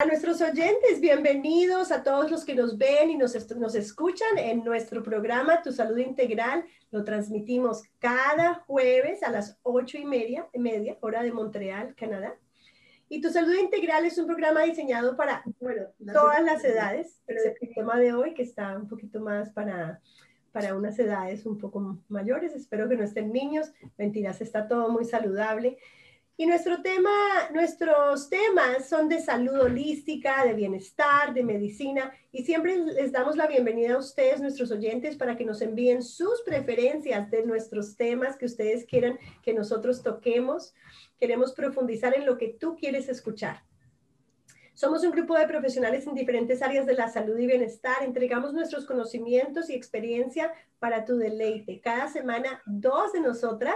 A nuestros oyentes, bienvenidos a todos los que nos ven y nos, nos escuchan en nuestro programa Tu Salud Integral. Lo transmitimos cada jueves a las ocho y media, media hora de Montreal, Canadá. Y Tu Salud Integral es un programa diseñado para bueno, todas las edades, pero el tema de hoy que está un poquito más para, para unas edades un poco mayores. Espero que no estén niños. Mentiras, está todo muy saludable. Y nuestro tema, nuestros temas son de salud holística, de bienestar, de medicina. Y siempre les damos la bienvenida a ustedes, nuestros oyentes, para que nos envíen sus preferencias de nuestros temas que ustedes quieran que nosotros toquemos. Queremos profundizar en lo que tú quieres escuchar. Somos un grupo de profesionales en diferentes áreas de la salud y bienestar. Entregamos nuestros conocimientos y experiencia para tu deleite. Cada semana, dos de nosotras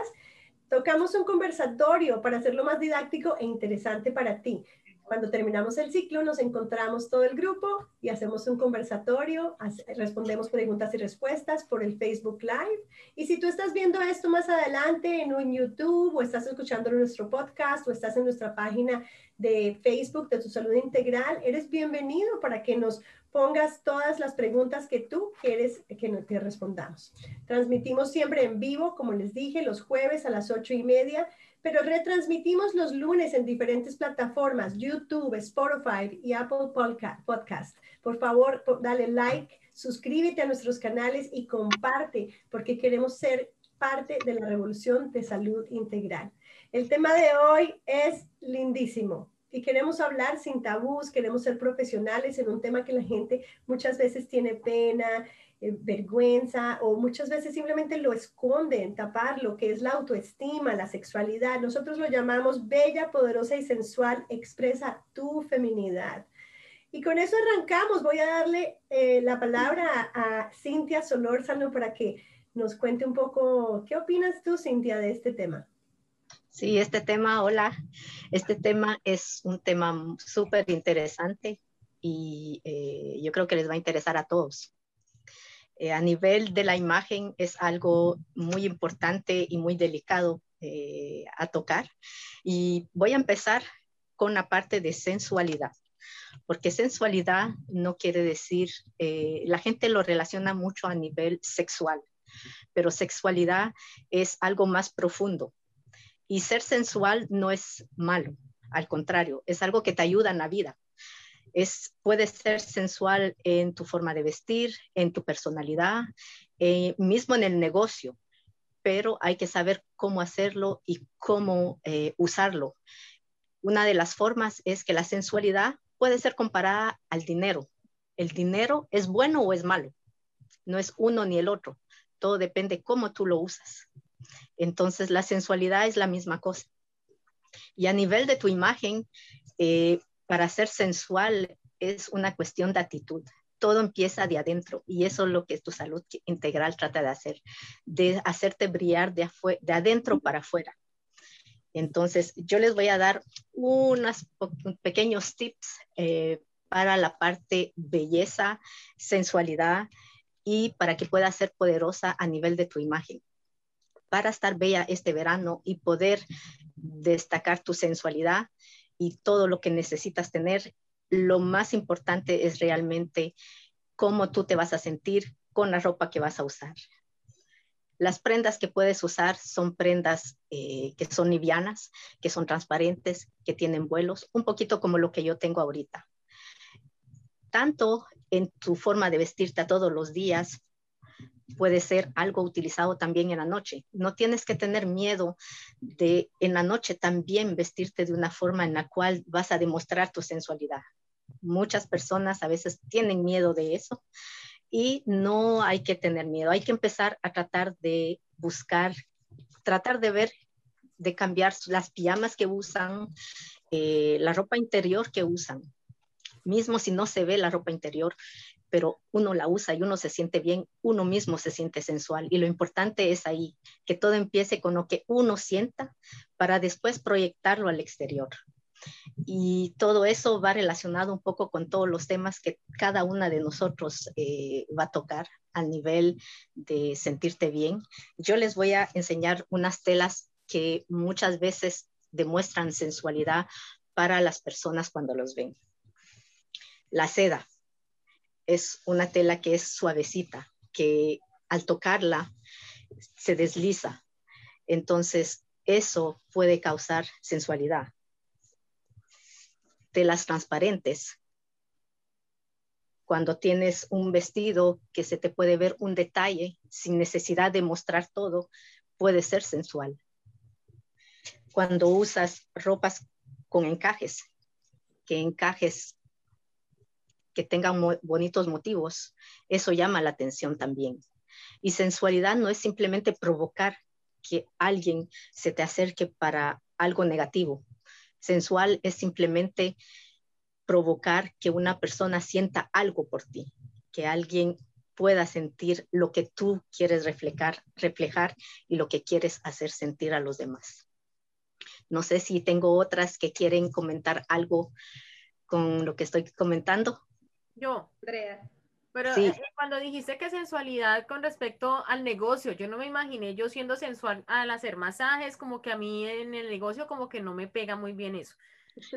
Tocamos un conversatorio para hacerlo más didáctico e interesante para ti. Cuando terminamos el ciclo, nos encontramos todo el grupo y hacemos un conversatorio, respondemos preguntas y respuestas por el Facebook Live. Y si tú estás viendo esto más adelante en un YouTube o estás escuchando nuestro podcast o estás en nuestra página de Facebook de tu salud integral, eres bienvenido para que nos pongas todas las preguntas que tú quieres que te respondamos. Transmitimos siempre en vivo, como les dije, los jueves a las ocho y media, pero retransmitimos los lunes en diferentes plataformas, YouTube, Spotify y Apple Podcast. Por favor, dale like, suscríbete a nuestros canales y comparte, porque queremos ser parte de la revolución de salud integral. El tema de hoy es lindísimo y queremos hablar sin tabús, queremos ser profesionales en un tema que la gente muchas veces tiene pena, eh, vergüenza o muchas veces simplemente lo esconden, tapar lo que es la autoestima, la sexualidad. Nosotros lo llamamos bella, poderosa y sensual, expresa tu feminidad. Y con eso arrancamos. Voy a darle eh, la palabra a, a Cintia Solórzano para que nos cuente un poco, ¿qué opinas tú, Cintia, de este tema? Sí, este tema, hola, este tema es un tema súper interesante y eh, yo creo que les va a interesar a todos. Eh, a nivel de la imagen es algo muy importante y muy delicado eh, a tocar y voy a empezar con la parte de sensualidad porque sensualidad no quiere decir, la gente lo relaciona mucho a nivel sexual, pero sexualidad es algo más profundo. Y ser sensual no es malo, al contrario, es algo que te ayuda en la vida. Es, puede ser sensual en tu forma de vestir, en tu personalidad, eh, mismo en el negocio, pero hay que saber cómo hacerlo y cómo eh, usarlo. Una de las formas es que la sensualidad puede ser comparada al dinero. El dinero es bueno o es malo, no es uno ni el otro, todo depende cómo tú lo usas. Entonces, la sensualidad es la misma cosa. Y a nivel de tu imagen, eh, para ser sensual es una cuestión de actitud. Todo empieza de adentro y eso es lo que tu salud integral trata de hacer, de hacerte brillar de, de adentro para afuera. Entonces, yo les voy a dar unos pequeños tips eh, para la parte belleza, sensualidad y para que pueda ser poderosa a nivel de tu imagen para estar bella este verano y poder destacar tu sensualidad y todo lo que necesitas tener, lo más importante es realmente cómo tú te vas a sentir con la ropa que vas a usar. Las prendas que puedes usar son prendas eh, que son livianas, que son transparentes, que tienen vuelos, un poquito como lo que yo tengo ahorita. Tanto en tu forma de vestirte todos los días, puede ser algo utilizado también en la noche. No tienes que tener miedo de en la noche también vestirte de una forma en la cual vas a demostrar tu sensualidad. Muchas personas a veces tienen miedo de eso y no hay que tener miedo. Hay que empezar a tratar de buscar, tratar de ver, de cambiar las pijamas que usan, eh, la ropa interior que usan. Mismo si no se ve la ropa interior, pero uno la usa y uno se siente bien, uno mismo se siente sensual. Y lo importante es ahí, que todo empiece con lo que uno sienta para después proyectarlo al exterior. Y todo eso va relacionado un poco con todos los temas que cada una de nosotros eh, va a tocar al nivel de sentirte bien. Yo les voy a enseñar unas telas que muchas veces demuestran sensualidad para las personas cuando los ven. La seda es una tela que es suavecita, que al tocarla se desliza. Entonces, eso puede causar sensualidad. Telas transparentes. Cuando tienes un vestido que se te puede ver un detalle sin necesidad de mostrar todo, puede ser sensual. Cuando usas ropas con encajes, que encajes que tengan bonitos motivos, eso llama la atención también. Y sensualidad no es simplemente provocar que alguien se te acerque para algo negativo. Sensual es simplemente provocar que una persona sienta algo por ti, que alguien pueda sentir lo que tú quieres reflejar, reflejar y lo que quieres hacer sentir a los demás. No sé si tengo otras que quieren comentar algo con lo que estoy comentando. Yo, Andrea. Pero eh, cuando dijiste que sensualidad con respecto al negocio, yo no me imaginé yo siendo sensual al hacer masajes, como que a mí en el negocio como que no me pega muy bien eso.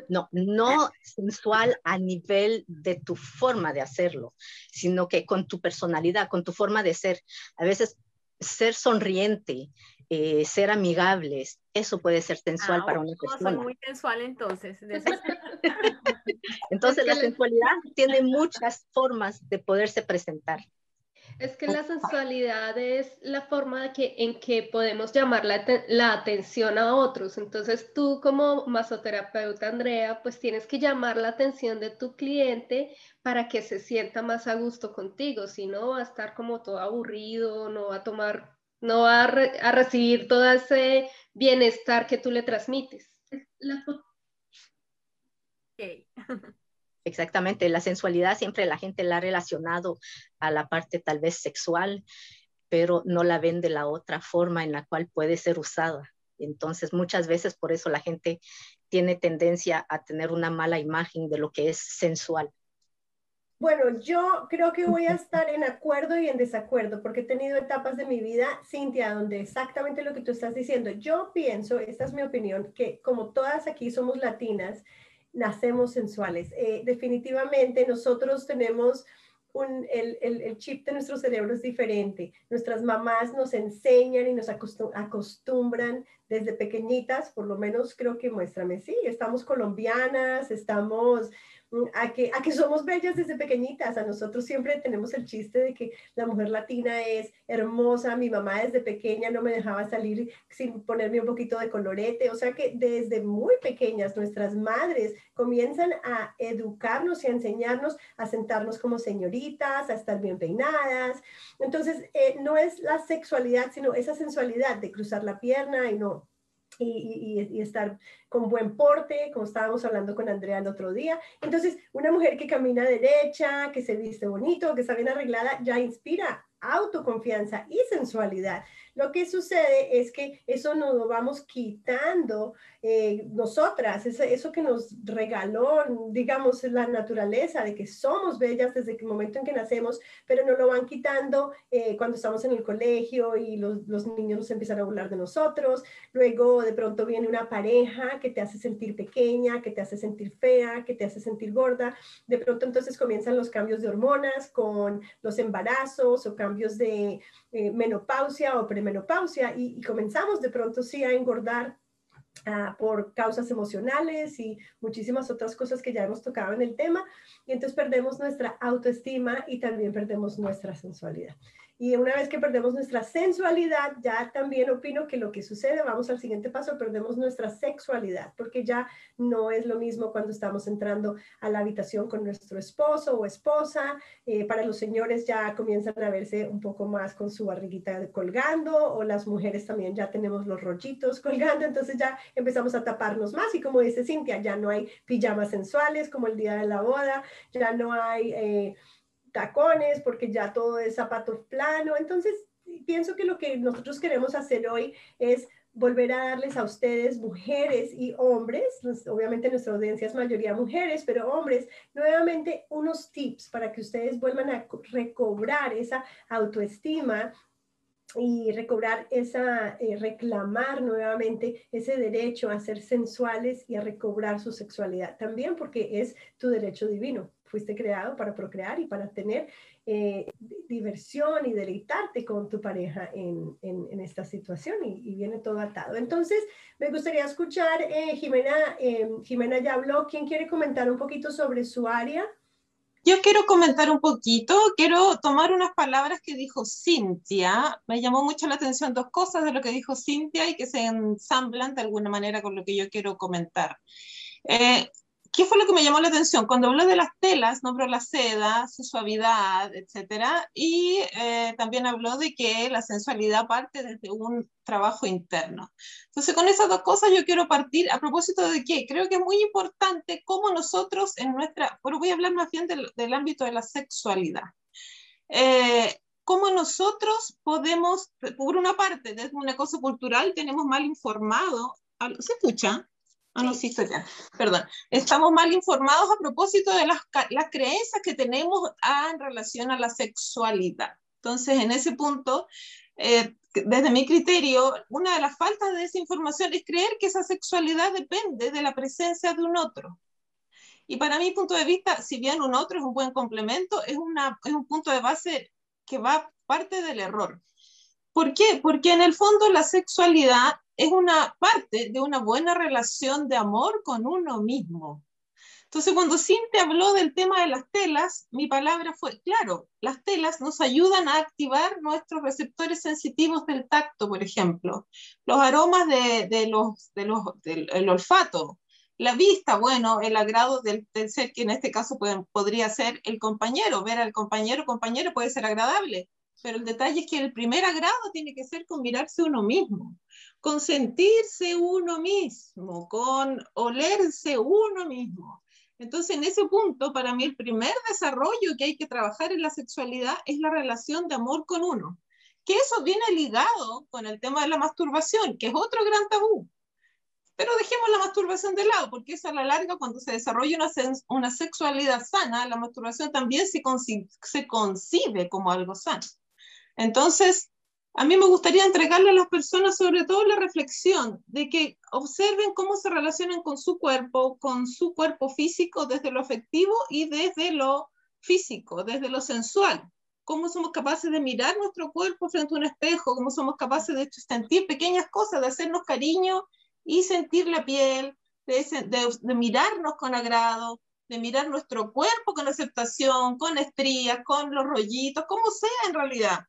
No, no sensual a nivel de tu forma de hacerlo, sino que con tu personalidad, con tu forma de ser. A veces ser sonriente, eh, ser amigables, eso puede ser sensual ah, para una persona. Soy muy sensual entonces. entonces la sensualidad tiene muchas formas de poderse presentar. Es que la sensualidad es la forma de que, en que podemos llamar la, la, atención a otros. Entonces tú como masoterapeuta, Andrea, pues tienes que llamar la atención de tu cliente para que se sienta más a gusto contigo. Si no, va a estar como todo aburrido, no va a tomar no va a, recibir todo ese bienestar que tú le transmites. Exactamente, la sensualidad siempre la gente la ha relacionado a la parte tal vez sexual, pero no la ven de la otra forma en la cual puede ser usada. Entonces, muchas veces por eso la gente tiene tendencia a tener una mala imagen de lo que es sensual. Bueno, yo creo que voy a estar en acuerdo y en desacuerdo, porque he tenido etapas de mi vida, Cintia, donde exactamente lo que tú estás diciendo. Yo pienso, esta es mi opinión, que como todas aquí somos latinas, nacemos sensuales. Eh, definitivamente nosotros tenemos un, el, el, el, chip de nuestro cerebro es diferente. Nuestras mamás nos enseñan y nos acostumbran desde pequeñitas, por lo menos creo que muéstrame, sí, estamos colombianas, estamos a que, a que somos bellas desde pequeñitas. A nosotros siempre tenemos el chiste de que la mujer latina es hermosa. Mi mamá desde pequeña no me dejaba salir sin ponerme un poquito de colorete. O sea que desde muy pequeñas nuestras madres comienzan a educarnos y a enseñarnos a sentarnos como señoritas, a estar bien peinadas. Entonces, eh, no es la sexualidad, sino esa sensualidad de cruzar la pierna y no y, estar con buen porte, como estábamos hablando con Andrea el otro día. Entonces, una mujer que camina derecha, que se viste bonito, que está bien arreglada, ya inspira autoconfianza y sensualidad. Lo que sucede es que eso nos lo vamos quitando eh, nosotras, eso, eso, que nos regaló, digamos, la naturaleza de que somos bellas desde el momento en que nacemos, pero nos lo van quitando eh, cuando estamos en el colegio y los, los niños nos empiezan a burlar de nosotros. Luego de pronto viene una pareja que te hace sentir pequeña, que te hace sentir fea, que te hace sentir gorda. De pronto entonces comienzan los cambios de hormonas con los embarazos o cambios de eh, menopausia o premenopausia y, comenzamos de pronto sí a engordar ah, por causas emocionales y muchísimas otras cosas que ya hemos tocado en el tema y entonces perdemos nuestra autoestima y también perdemos nuestra sensualidad. Y una vez que perdemos nuestra sensualidad, ya también opino que lo que sucede, vamos al siguiente paso, perdemos nuestra sexualidad, porque ya no es lo mismo cuando estamos entrando a la habitación con nuestro esposo o esposa. Eh, para los señores ya comienzan a verse un poco más con su barriguita colgando, o las mujeres también ya tenemos los rollitos colgando, entonces ya empezamos a taparnos más. Y como dice Cintia, ya no hay pijamas sensuales como el día de la boda, ya no hay... Eh, tacones, porque ya todo es zapato plano. Entonces, pienso que lo que nosotros queremos hacer hoy es volver a darles a ustedes, mujeres y hombres, obviamente nuestra audiencia es mayoría mujeres, pero hombres, nuevamente unos tips para que ustedes vuelvan a recobrar esa autoestima y recobrar esa, eh, reclamar nuevamente ese derecho a ser sensuales y a recobrar su sexualidad también, porque es tu derecho divino. Fuiste creado para procrear y para tener eh, diversión y deleitarte con tu pareja en, en, esta situación y, viene todo atado. Entonces, me gustaría escuchar, eh, Jimena, Jimena ya habló, ¿quién quiere comentar un poquito sobre su área? Yo quiero comentar un poquito, quiero tomar unas palabras que dijo Cintia. Me llamó mucho la atención dos cosas de lo que dijo Cintia y que se ensamblan de alguna manera con lo que yo quiero comentar. Eh, ¿Qué fue lo que me llamó la atención? Cuando habló de las telas, nombró la seda, su suavidad, etcétera, y eh, también habló de que la sensualidad parte desde un trabajo interno. Entonces, con esas dos cosas yo quiero partir a propósito de que creo que es muy importante cómo nosotros en nuestra, pero voy a hablar más bien del, del ámbito de la sexualidad. Eh, cómo nosotros podemos, por una parte, desde una cosa cultural, tenemos mal informado, ¿se escucha? Ah, no, sí, estoy Perdón. Estamos mal informados a propósito de las, las creencias que tenemos en relación a la sexualidad. Entonces, en ese punto, eh, desde mi criterio, una de las faltas de esa información es creer que esa sexualidad depende de la presencia de un otro. Y para mi punto de vista, si bien un otro es un buen complemento, es, una, es un punto de base que va parte del error. ¿Por qué? Porque en el fondo la sexualidad es una parte de una buena relación de amor con uno mismo. Entonces, cuando Cintia habló del tema de las telas, mi palabra fue, claro, las telas nos ayudan a activar nuestros receptores sensitivos del tacto, por ejemplo, los aromas de, los, de los, del olfato, la vista, bueno, el agrado del, ser, que en este caso podría ser el compañero, ver al compañero, compañero puede ser agradable, pero el detalle es que el primer agrado tiene que ser con mirarse uno mismo, con sentirse uno mismo, con olerse uno mismo. Entonces, en ese punto, para mí el primer desarrollo que hay que trabajar en la sexualidad es la relación de amor con uno, que eso viene ligado con el tema de la masturbación, que es otro gran tabú. Pero dejemos la masturbación de lado, porque eso a la larga, cuando se desarrolla una, una sexualidad sana, la masturbación también se, se concibe como algo sano. Entonces, a mí me gustaría entregarle a las personas sobre todo la reflexión de que observen cómo se relacionan con su cuerpo, con su cuerpo físico desde lo afectivo y desde lo físico, desde lo sensual. Cómo somos capaces de mirar nuestro cuerpo frente a un espejo, cómo somos capaces de sentir pequeñas cosas, de hacernos cariño y sentir la piel, de, de mirarnos con agrado, de mirar nuestro cuerpo con aceptación, con estrías, con los rollitos, como sea en realidad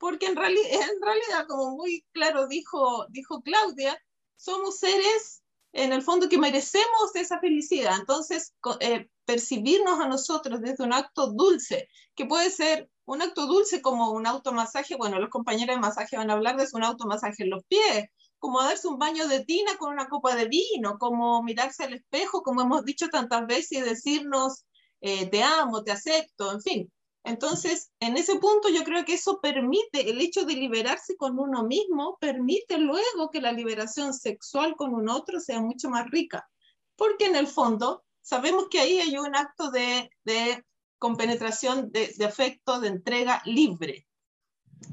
porque en, en realidad, como muy claro dijo, dijo Claudia, somos seres en el fondo que merecemos esa felicidad. Entonces, eh, percibirnos a nosotros desde un acto dulce, que puede ser un acto dulce como un automasaje, bueno, los compañeros de masaje van a hablar de un automasaje en los pies, como darse un baño de tina con una copa de vino, como mirarse al espejo, como hemos dicho tantas veces, y decirnos, eh, te amo, te acepto, en fin. Entonces, en ese punto yo creo que eso permite, el hecho de liberarse con uno mismo, permite luego que la liberación sexual con un otro sea mucho más rica, porque en el fondo sabemos que ahí hay un acto de, de compenetración, de, de afecto, de entrega libre.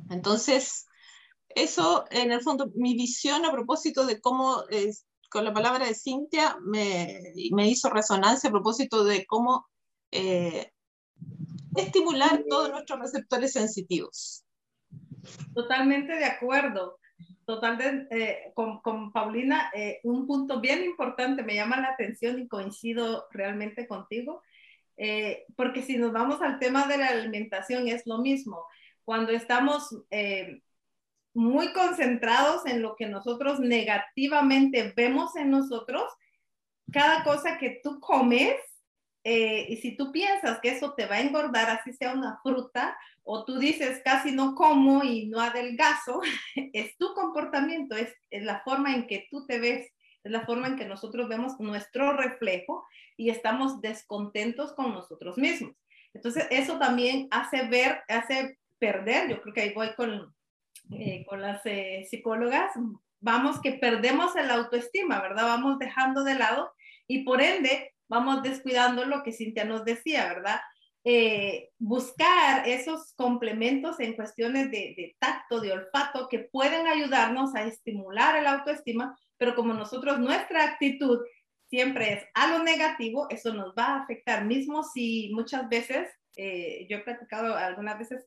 Entonces, eso en el fondo, mi visión a propósito de cómo, con la palabra de Cintia, me, me, hizo resonancia a propósito de cómo eh, estimular todos nuestros receptores sensitivos. Totalmente de acuerdo. Total eh, con, con, Paulina, eh, un punto bien importante me llama la atención y coincido realmente contigo, eh, porque si nos vamos al tema de la alimentación es lo mismo. Cuando estamos muy concentrados en lo que nosotros negativamente vemos en nosotros, cada cosa que tú comes eh, y si tú piensas que eso te va a engordar, así sea una fruta, o tú dices casi no como y no adelgazo, es tu comportamiento, es, es, la forma en que tú te ves, es la forma en que nosotros vemos nuestro reflejo y estamos descontentos con nosotros mismos. Entonces, eso también hace ver, hace perder, yo creo que ahí voy con, eh, con las eh, psicólogas, vamos que perdemos el autoestima, ¿verdad? Vamos dejando de lado y por ende vamos descuidando lo que Cintia nos decía, ¿verdad? eh, buscar esos complementos en cuestiones de, tacto, de olfato, que pueden ayudarnos a estimular el autoestima, pero como nosotros, nuestra actitud siempre es a lo negativo, eso nos va a afectar, mismo si muchas veces, eh, yo he platicado algunas veces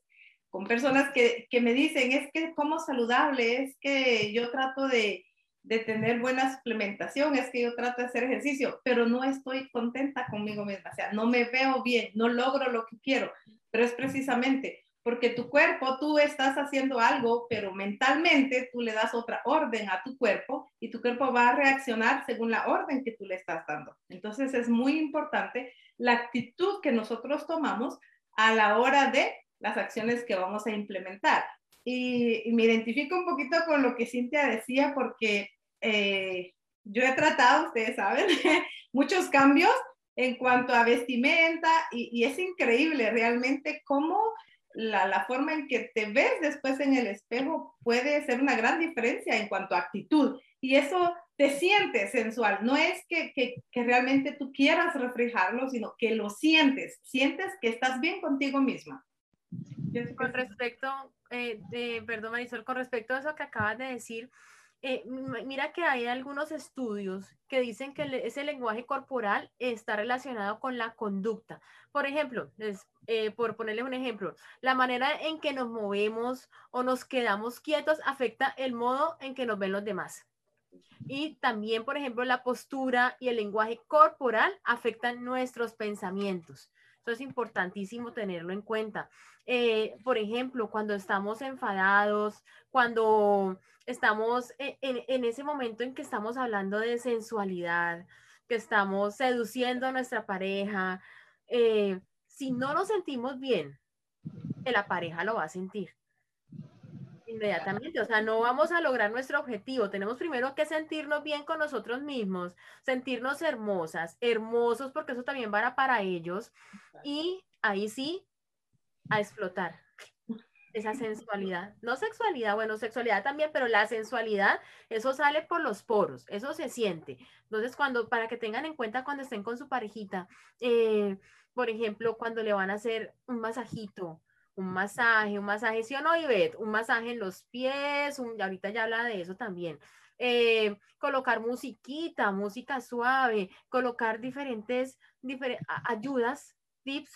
con personas que, que, me dicen, es que como saludable, es que yo trato de, de tener buena suplementación, es que yo trato de hacer ejercicio, pero no estoy contenta conmigo misma, o sea, no me veo bien, no logro lo que quiero, pero es precisamente porque tu cuerpo, tú estás haciendo algo, pero mentalmente tú le das otra orden a tu cuerpo y tu cuerpo va a reaccionar según la orden que tú le estás dando. Entonces es muy importante la actitud que nosotros tomamos a la hora de las acciones que vamos a implementar. Y, me identifico un poquito con lo que Cintia decía porque eh, yo he tratado, ustedes saben, muchos cambios en cuanto a vestimenta y, es increíble realmente cómo la, la, forma en que te ves después en el espejo puede ser una gran diferencia en cuanto a actitud. Y eso te sientes sensual. No es que, que realmente tú quieras reflejarlo, sino que lo sientes. Sientes que estás bien contigo misma. Con respecto, eh, perdón Marisol, con respecto a eso que acabas de decir, eh, mira que hay algunos estudios que dicen que ese lenguaje corporal está relacionado con la conducta. Por ejemplo, eh, por ponerles un ejemplo, la manera en que nos movemos o nos quedamos quietos afecta el modo en que nos ven los demás. Y también, por ejemplo, la postura y el lenguaje corporal afectan nuestros pensamientos. Es importantísimo tenerlo en cuenta. Eh, por ejemplo, cuando estamos enfadados, cuando estamos en, en, ese momento en que estamos hablando de sensualidad, que estamos seduciendo a nuestra pareja, eh, si no nos sentimos bien, la pareja lo va a sentir inmediatamente. O sea, no vamos a lograr nuestro objetivo. Tenemos primero que sentirnos bien con nosotros mismos, sentirnos hermosas, hermosos, porque eso también va para ellos. Y ahí sí, a explotar esa sensualidad. No sexualidad, bueno, sexualidad también, pero la sensualidad, eso sale por los poros, eso se siente. Entonces, cuando, para que tengan en cuenta cuando estén con su parejita, eh, por ejemplo, cuando le van a hacer un masajito, un masaje, un masaje, ¿sí o no, Ivette? Un masaje en los pies, un, ahorita ya habla de eso también. Eh, colocar musiquita, música suave, colocar diferentes, diferentes ayudas, tips,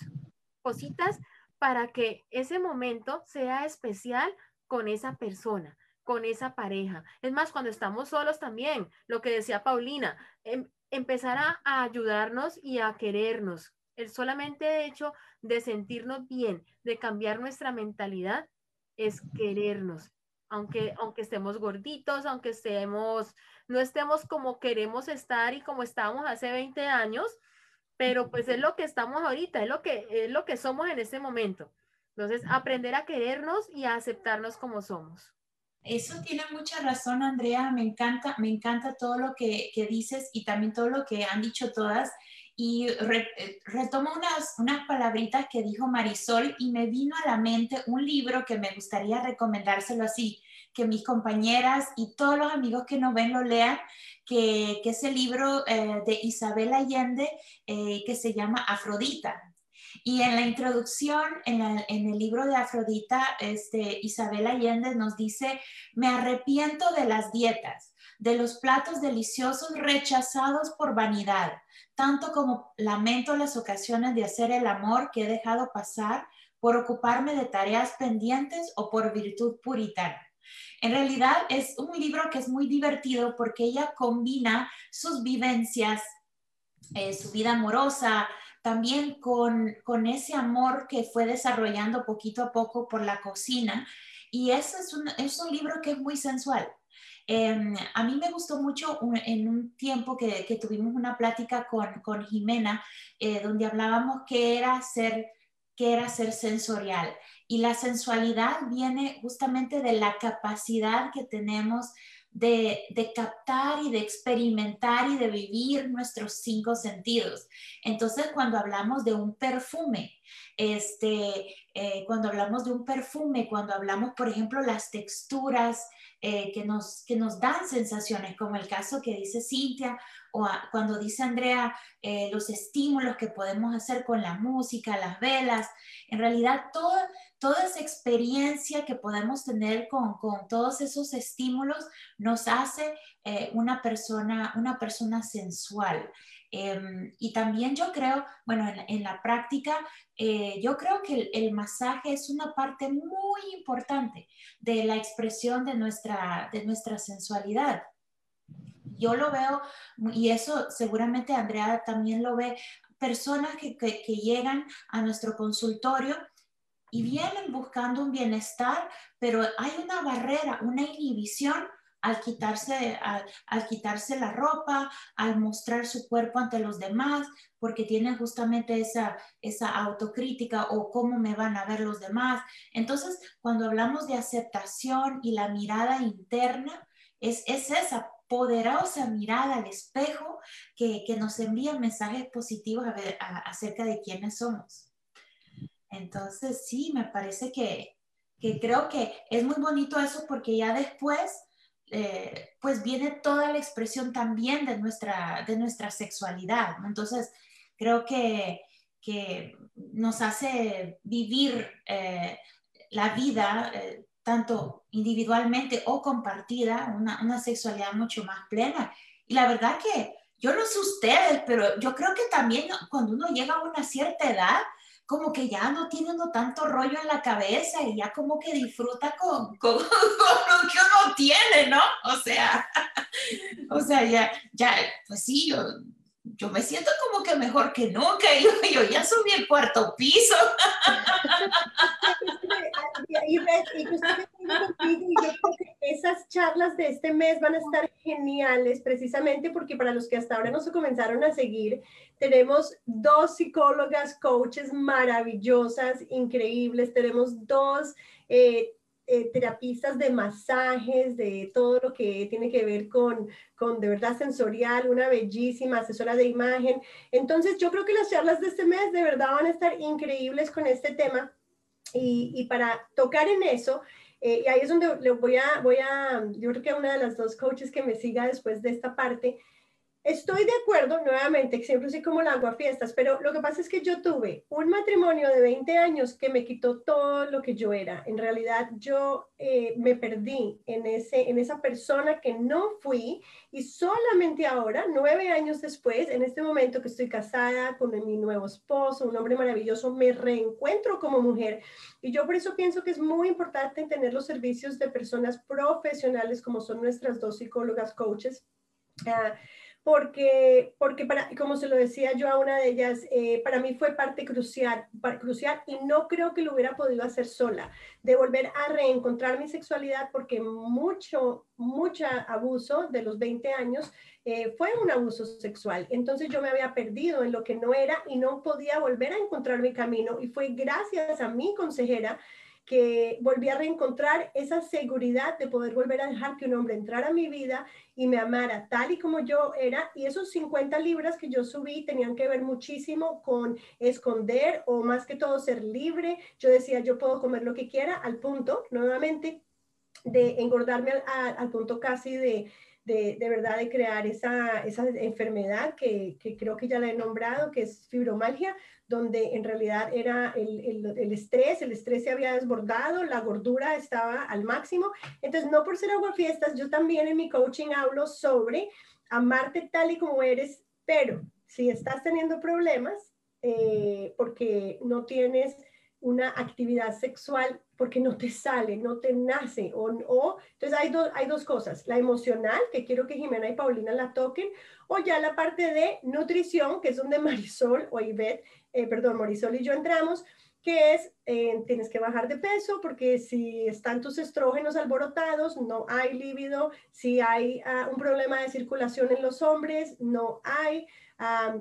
cositas para que ese momento sea especial con esa persona, con esa pareja. Es más, cuando estamos solos también, lo que decía Paulina, em, empezar a, ayudarnos y a querernos. El solamente hecho de sentirnos bien, de cambiar nuestra mentalidad, es querernos. Aunque, aunque estemos gorditos, aunque estemos, no estemos como queremos estar y como estábamos hace 20 años, pero pues es lo que estamos ahorita, es lo que, es lo que somos en este momento. Entonces, aprender a querernos y a aceptarnos como somos. Eso tiene mucha razón, Andrea. Me encanta, me encanta todo lo que, que dices y también todo lo que han dicho todas. Y retomo unas, unas palabritas que dijo Marisol y me vino a la mente un libro que me gustaría recomendárselo así, que mis compañeras y todos los amigos que nos ven lo lean, que, que es el libro eh, de Isabel Allende eh, que se llama Afrodita. Y en la introducción, en, en, el libro de Afrodita, este, Isabel Allende nos dice, me arrepiento de las dietas, de los platos deliciosos rechazados por vanidad, tanto como lamento las ocasiones de hacer el amor que he dejado pasar por ocuparme de tareas pendientes o por virtud puritana. En realidad es un libro que es muy divertido porque ella combina sus vivencias, eh, su vida amorosa, también con, con, ese amor que fue desarrollando poquito a poco por la cocina. Y ese es un, es un libro que es muy sensual. Em, a mí me gustó mucho en un tiempo que, tuvimos una plática con, con Jimena, eh, donde hablábamos que era ser que era ser sensorial. Y la sensualidad viene justamente de la capacidad que tenemos de, captar y de experimentar y de vivir nuestros cinco sentidos. Entonces, cuando hablamos de un perfume, este, eh, cuando hablamos de un perfume, cuando hablamos, por ejemplo, las texturas eh, que, nos, que nos dan sensaciones, como el caso que dice Cintia, o cuando dice Andrea eh, los estímulos que podemos hacer con la música, las velas, en realidad toda, toda esa experiencia que podemos tener con, con todos esos estímulos nos hace eh, una, persona, una persona sensual. Em, y también yo creo, bueno, en, la práctica, eh, yo creo que el, masaje es una parte muy importante de la expresión de nuestra, de nuestra sensualidad. Yo lo veo, y eso seguramente Andrea también lo ve, personas que, que, que llegan a nuestro consultorio y vienen buscando un bienestar, pero hay una barrera, una inhibición al quitarse, al, quitarse la ropa, al mostrar su cuerpo ante los demás, porque tienen justamente esa, esa autocrítica o cómo me van a ver los demás. Entonces, cuando hablamos de aceptación y la mirada interna, es, es esa poderosa mirada al espejo que, que nos envía mensajes positivos acerca de quiénes somos. Entonces, sí, me parece que, que creo que es muy bonito eso porque ya después eh, pues viene toda la expresión también de nuestra, de nuestra sexualidad. Entonces, creo que, que nos hace vivir eh, la vida eh, tanto individualmente o compartida, una, una, sexualidad mucho más plena. Y la verdad que yo no sé ustedes, pero yo creo que también cuando uno llega a una cierta edad, como que ya no tiene uno tanto rollo en la cabeza y ya como que disfruta con, con, lo que uno tiene, ¿no? O sea, o sea, ya, ya, pues sí, yo, yo me siento como que mejor que nunca. Yo, yo ya subí el cuarto piso. y, esas charlas de este mes van a estar geniales, precisamente porque para los que hasta ahora no se comenzaron a seguir, tenemos dos psicólogas, coaches maravillosas, increíbles, tenemos dos eh, eh, terapistas de masajes, de todo lo que tiene que ver con, con de verdad sensorial, una bellísima asesora de imagen. Entonces, yo creo que las charlas de este mes de verdad van a estar increíbles con este tema. Y, y para tocar en eso, eh, y ahí es donde le voy a, voy a, yo creo que una de las dos coaches que me siga después de esta parte, Estoy de acuerdo, nuevamente, siempre soy como la agua fiestas, pero lo que pasa es que yo tuve un matrimonio de 20 años que me quitó todo lo que yo era. En realidad, yo eh, me perdí en, ese, en esa persona que no fui y solamente ahora, nueve años después, en este momento que estoy casada con mi nuevo esposo, un hombre maravilloso, me reencuentro como mujer. Y yo por eso pienso que es muy importante tener los servicios de personas profesionales como son nuestras dos psicólogas, coaches. Uh, porque, porque para, como se lo decía yo a una de ellas, eh, para mí fue parte crucial, crucial y no creo que lo hubiera podido hacer sola, de volver a reencontrar mi sexualidad porque mucho, mucho abuso de los 20 años eh, fue un abuso sexual. Entonces yo me había perdido en lo que no era y no podía volver a encontrar mi camino y fue gracias a mi consejera que volví a reencontrar esa seguridad de poder volver a dejar que un hombre entrara a mi vida y me amara tal y como yo era. Y esos 50 libras que yo subí tenían que ver muchísimo con esconder o más que todo ser libre. Yo decía, yo puedo comer lo que quiera al punto, nuevamente, de engordarme al, punto casi de, de, de, verdad de crear esa, esa enfermedad que, que, creo que ya la he nombrado, que es fibromalgia, donde en realidad era el, el, estrés, el estrés se había desbordado, la gordura estaba al máximo. Entonces, no por ser aguafiestas, yo también en mi coaching hablo sobre amarte tal y como eres, pero si estás teniendo problemas eh, porque no tienes una actividad sexual porque no te sale, no te nace. O, o entonces hay, hay dos cosas, la emocional, que quiero que Jimena y Paulina la toquen, o ya la parte de nutrición, que es donde Marisol o Ivette, eh, perdón, Marisol y yo entramos, que es, eh, tienes que bajar de peso porque si están tus estrógenos alborotados, no hay líbido, si hay ah, un problema de circulación en los hombres, no hay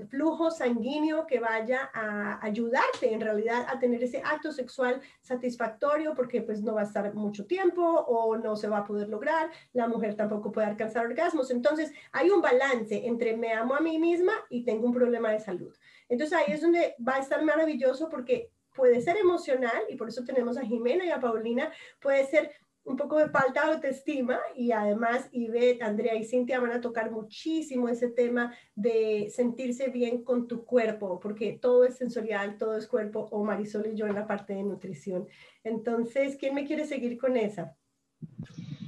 flujo sanguíneo que vaya a ayudarte en realidad a tener ese acto sexual satisfactorio porque pues no va a estar mucho tiempo o no se va a poder lograr, la mujer tampoco puede alcanzar orgasmos. Entonces hay un balance entre me amo a mí misma y tengo un problema de salud. Entonces ahí es donde va a estar maravilloso porque puede ser emocional y por eso tenemos a Jimena y a Paulina, puede ser un poco de falta de autoestima y además Ivette, Andrea y Cintia van a tocar muchísimo ese tema de sentirse bien con tu cuerpo, porque todo es sensorial, todo es cuerpo, o Marisol y yo en la parte de nutrición. Entonces, ¿quién me quiere seguir con esa?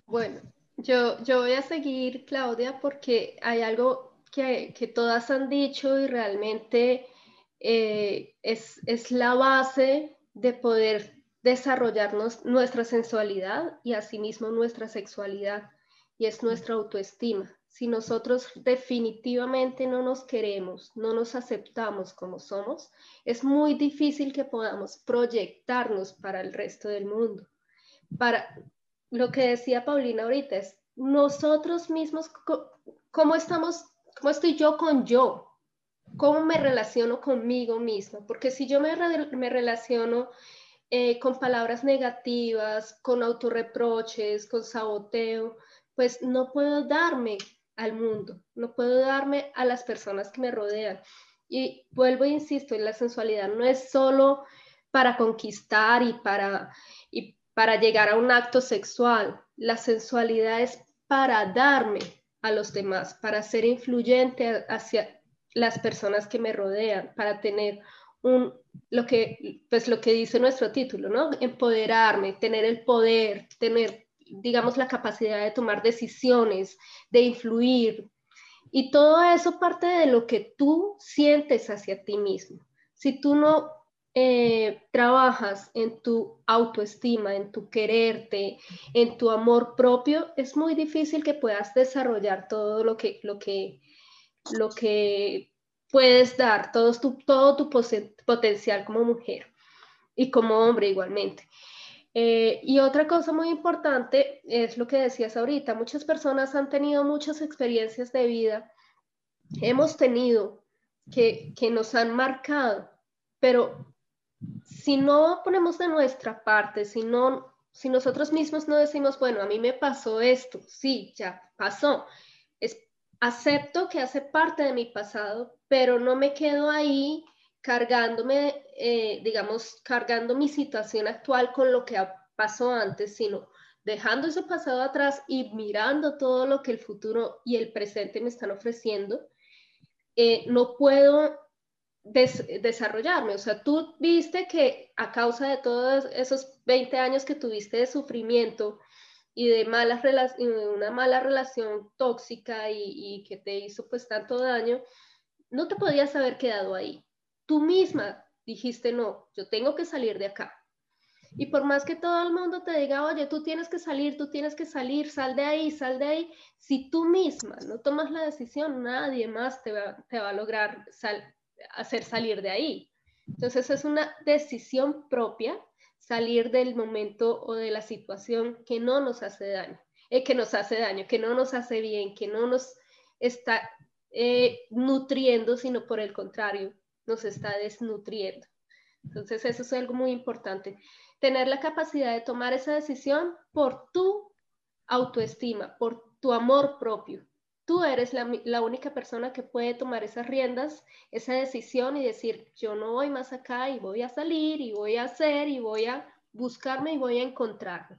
Bueno, yo, yo voy a seguir, Claudia, porque hay algo que, que todas han dicho y realmente eh, es, es la base de poder desarrollarnos nuestra sensualidad y asimismo nuestra sexualidad, y es nuestra autoestima. Si nosotros definitivamente no nos queremos, no nos aceptamos como somos, es muy difícil que podamos proyectarnos para el resto del mundo. Para lo que decía Paulina ahorita es nosotros mismos, ¿cómo estamos, cómo estoy yo con yo? ¿Cómo me relaciono conmigo misma? Porque si yo me, me relaciono eh, con palabras negativas, con autorreproches, con saboteo, pues no puedo darme al mundo, no puedo darme a las personas que me rodean. Y vuelvo e insisto, la sensualidad no es solo para conquistar y para, y para llegar a un acto sexual. La sensualidad es para darme a los demás, para ser influyente hacia las personas que me rodean, para tener lo que, pues lo que dice nuestro título, ¿no? Empoderarme, tener el poder, tener, digamos, la capacidad de tomar decisiones, de influir. Y todo eso parte de lo que tú sientes hacia ti mismo. Si tú no eh, trabajas en tu autoestima, en tu quererte, en tu amor propio, es muy difícil que puedas desarrollar todo lo que, lo que, lo que puedes dar, todo tu, todo tu potencial como mujer y como hombre igualmente. Eh, y otra cosa muy importante es lo que decías ahorita, muchas personas han tenido muchas experiencias de vida, hemos tenido que, que nos han marcado, pero si no ponemos de nuestra parte, si, no, si nosotros mismos no decimos, bueno, a mí me pasó esto, sí, ya pasó, acepto que hace parte de mi pasado, pero no me quedo ahí cargándome, eh, digamos, cargando mi situación actual con lo que pasó antes, sino dejando ese pasado atrás y mirando todo lo que el futuro y el presente me están ofreciendo, eh, no puedo desarrollarme. O sea, tú viste que a causa de todos esos 20 años que tuviste de sufrimiento y de malas una mala relación tóxica y, que te hizo pues tanto daño, no te podías haber quedado ahí. Tú misma dijiste, no, yo tengo que salir de acá. Y por más que todo el mundo te diga, oye, tú tienes que salir, tú tienes que salir, sal de ahí, sal de ahí, si tú misma no tomas la decisión, nadie más te va, te va a lograr hacer salir de ahí. Entonces es una decisión propia salir del momento o de la situación que no nos hace daño, eh, que nos hace daño, que no nos hace bien, que no nos está eh, nutriendo, sino por el contrario, nos está desnutriendo. Entonces, eso es algo muy importante. Tener la capacidad de tomar esa decisión por tu autoestima, por tu amor propio. Tú eres la, única persona que puede tomar esas riendas, esa decisión y decir, yo no voy más acá y voy a salir y voy a hacer y voy a buscarme y voy a encontrarme.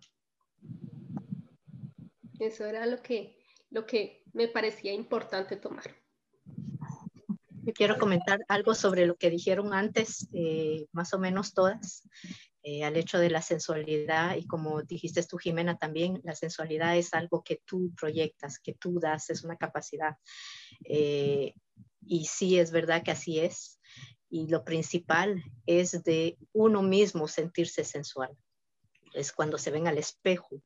Eso era lo que, lo que me parecía importante tomar. Yo quiero comentar algo sobre lo que dijeron antes, eh, más o menos todas, eh, al hecho de la sensualidad y como dijiste tú, Jimena, también la sensualidad es algo que tú proyectas, que tú das, es una capacidad. Eh, y sí, es verdad que así es. Y lo principal es de uno mismo sentirse sensual. Es cuando se ven al espejo,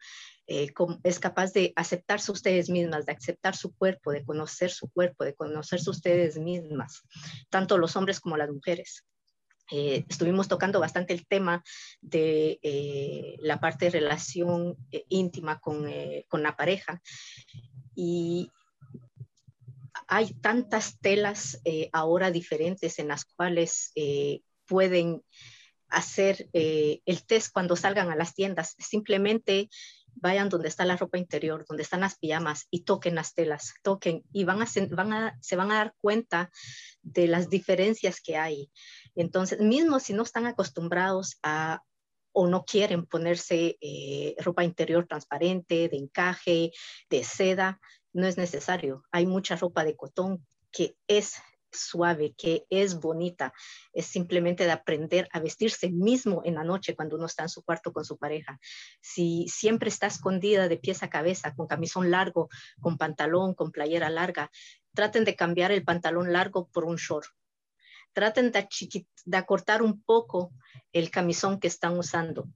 eh, es capaz de aceptarse ustedes mismas, de aceptar su cuerpo, de conocer su cuerpo, de conocerse ustedes mismas, tanto los hombres como las mujeres. Eh, estuvimos tocando bastante el tema de eh, la parte de relación íntima con, con, la pareja y hay tantas telas ahora diferentes en las cuales pueden hacer el test cuando salgan a las tiendas. Simplemente vayan donde está la ropa interior, donde están las pijamas y toquen las telas, toquen y van a, van a, se van a dar cuenta de las diferencias que hay. Entonces, mismo si no están acostumbrados a o no quieren ponerse eh, ropa interior transparente, de encaje, de seda, no es necesario. Hay mucha ropa de cotón que es suave, que es bonita, es simplemente de aprender a vestirse mismo en la noche cuando uno está en su cuarto con su pareja. Si siempre está escondida de pies a cabeza, con camisón largo, con pantalón, con playera larga, traten de cambiar el pantalón largo por un short. Traten de, de acortar un poco el camisón que están usando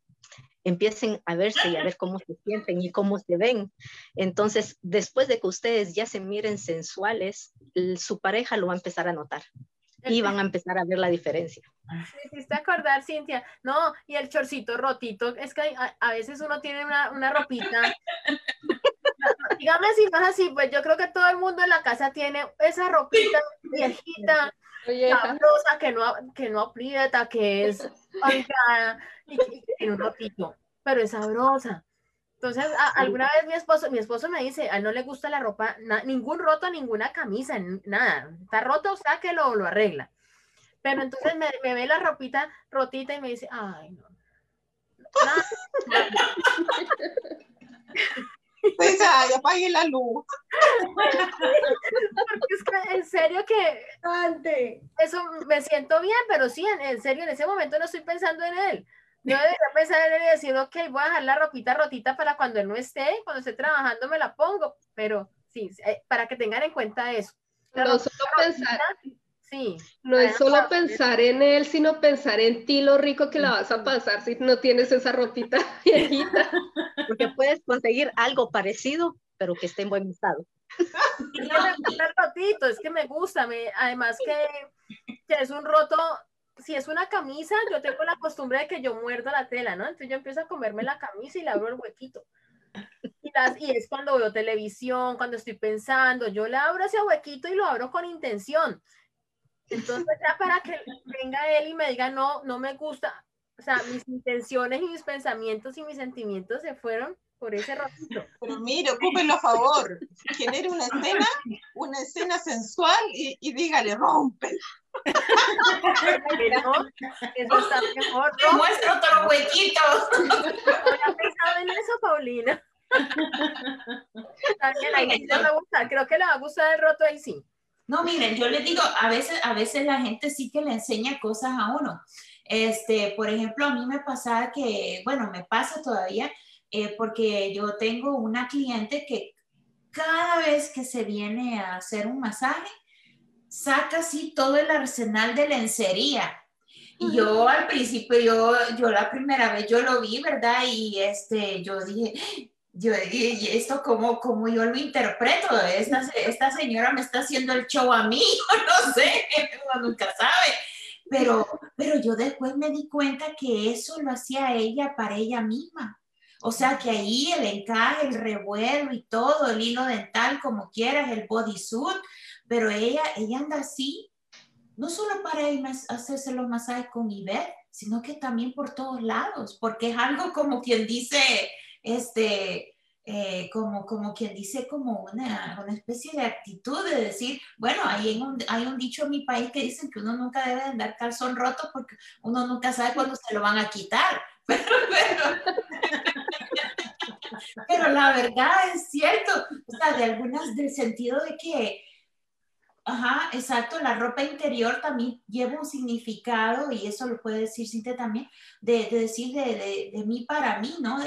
empiecen a verse y a ver cómo se sienten y cómo se ven. Entonces, después de que ustedes ya se miren sensuales, su pareja lo va a empezar a notar y van a empezar a ver la diferencia. Me acordar, Cintia. No, y el chorcito rotito, es que a, veces uno tiene una, una ropita. Dígame si no es así, pues yo creo que todo el mundo en la casa tiene esa ropita viejita, sabrosa, que no, que no aprieta, que es y, un rotito, pero es sabrosa. Entonces, alguna vez mi esposo, mi esposo me dice, a él no le gusta la ropa, ningún roto, ninguna camisa, nada. Está roto, o sea que lo, lo arregla. Pero entonces me, me, ve la ropita rotita y me dice, ay, no. Pues ay, apague la luz. Porque es que en serio que eso me siento bien, pero sí, en, serio, en ese momento no estoy pensando en él. Yo debería pensar en él y decir, ok, voy a dejar la ropita rotita para cuando él no esté, cuando esté trabajando me la pongo, pero sí, eh, para que tengan en cuenta eso. no solo pensar, sí, no es solo pensar en él, sino pensar en ti, lo rico que la vas a pasar si no tienes esa ropita viejita. Porque puedes conseguir algo parecido, pero que esté en buen estado. rotito, es que me gusta, me, además que, que, es un roto, si es una camisa, yo tengo la costumbre de que yo muerdo la tela, ¿no? Entonces yo empiezo a comerme la camisa y le abro el huequito. Y, las, y es cuando veo televisión, cuando estoy pensando, yo le abro ese huequito y lo abro con intención. Entonces ya para que venga él y me diga, no, no me gusta, o sea, mis intenciones y mis pensamientos y mis sentimientos se fueron por ese ratito. Pero mire, ocúpenlo a favor. Genere una escena, una escena sensual y, y dígale, rompe. eso está mejor. ¿no? Muestro otro huequito. ¿No pensado en eso, Paulina? También ahí sí me gusta. Creo que le va a gustar el roto ahí sí. No, miren, yo les digo, a veces, a veces la gente sí que le enseña cosas a uno. Este, por ejemplo, a mí me pasaba que, bueno, me pasa todavía, eh, porque yo tengo una cliente que cada vez que se viene a hacer un masaje, saca así todo el arsenal de lencería. Y yo al principio, yo, yo la primera vez yo lo vi, ¿verdad? Y este, yo dije, yo, ¿y esto cómo, cómo yo lo interpreto? Esta, esta señora me está haciendo el show a mí, no sé, uno nunca sabe. Pero, pero yo después me di cuenta que eso lo hacía ella para ella misma. O sea que ahí el encaje, el revuelo y todo, el hilo dental, como quieras, el bodysuit, pero ella, ella anda así, no solo para ir hacerse los masajes con Iber, sino que también por todos lados, porque es algo como quien dice, este, eh, como, como quien dice, como una, una, especie de actitud de decir, bueno, hay un, hay un dicho en mi país que dicen que uno nunca debe andar calzón roto porque uno nunca sabe cuándo se lo van a quitar. Pero, pero, pero la verdad es cierto, o sea, de algunas, del sentido de que Ajá, exacto. La ropa interior también lleva un significado, y eso lo puede decir Cintia también, de, decir de, de, mí para mí, ¿no?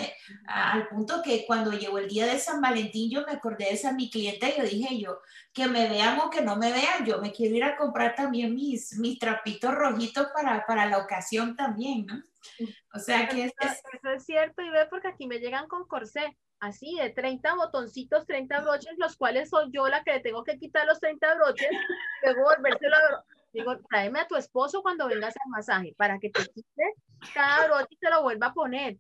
al punto que cuando llegó el día de San Valentín, yo me acordé de esa mi cliente y yo dije yo, que me vean o que no me vean, yo me quiero ir a comprar también mis, mis trapitos rojitos para, para la ocasión también, ¿no? O sea que... Eso, eso es cierto, y ve porque aquí me llegan con corsé así de 30 botoncitos, 30 broches, los cuales soy yo la que le tengo que quitar los 30 broches, luego volvérselo a... Digo, tráeme a tu esposo cuando vengas al masaje para que te quite cada broche y te lo vuelva a poner.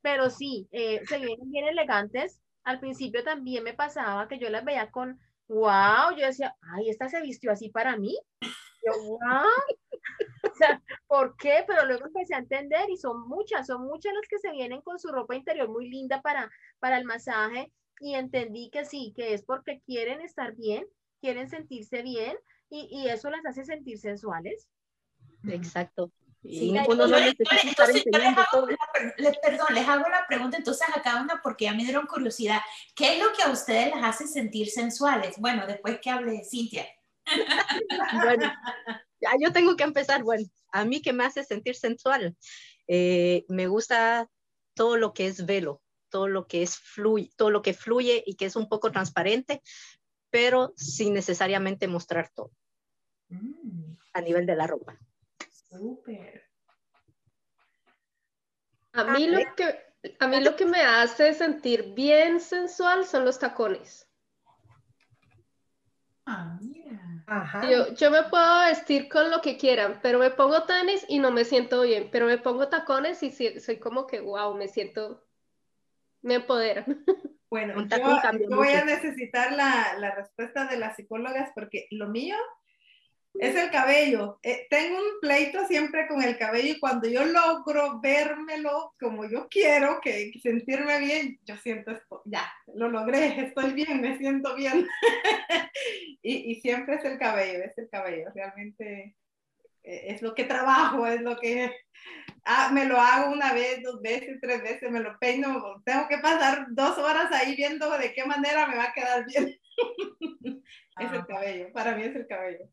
Pero sí, eh, se vienen bien elegantes. Al principio también me pasaba que yo las veía con, wow, yo decía, ay, esta se vistió así para mí. Yo, wow. O sea, ¿por qué? Pero luego empecé a entender y son muchas, son muchas las que se vienen con su ropa interior muy linda para, para el masaje y entendí que sí, que es porque quieren estar bien, quieren sentirse bien y, y eso las hace sentir sensuales. Exacto. Uno no necesita. Les, perdón, les hago la pregunta entonces a cada una porque ya me dieron curiosidad. ¿Qué es lo que a ustedes las hace sentir sensuales? Bueno, después que hable Cintia. Bueno, ya yo tengo que empezar. Bueno, a mí que me hace sentir sensual, eh, me gusta todo lo que es velo, todo lo que es fluye, todo lo que fluye y que es un poco transparente, pero sin necesariamente mostrar todo mm. a nivel de la ropa. Súper. A mí, lo que, a mí lo que me hace sentir bien sensual son los tacones. Ah, mira. Yo, yo, me puedo vestir con lo que quieran, pero me pongo tenis y no me siento bien, pero me pongo tacones y soy como que, wow, me siento, me empodera. Bueno, yo, voy a necesitar la, la respuesta de las psicólogas porque lo mío es el cabello. Eh, tengo un pleito siempre con el cabello y cuando yo logro vérmelo como yo quiero, que, sentirme bien, yo siento esto, ya, lo logré, estoy bien, me siento bien. y, y, siempre es el cabello, es el cabello, realmente eh, es lo que trabajo, es lo que ah, me lo hago una vez, dos veces, tres veces, me lo peino, tengo que pasar dos horas ahí viendo de qué manera me va a quedar bien. es el ah. cabello, para mí es el cabello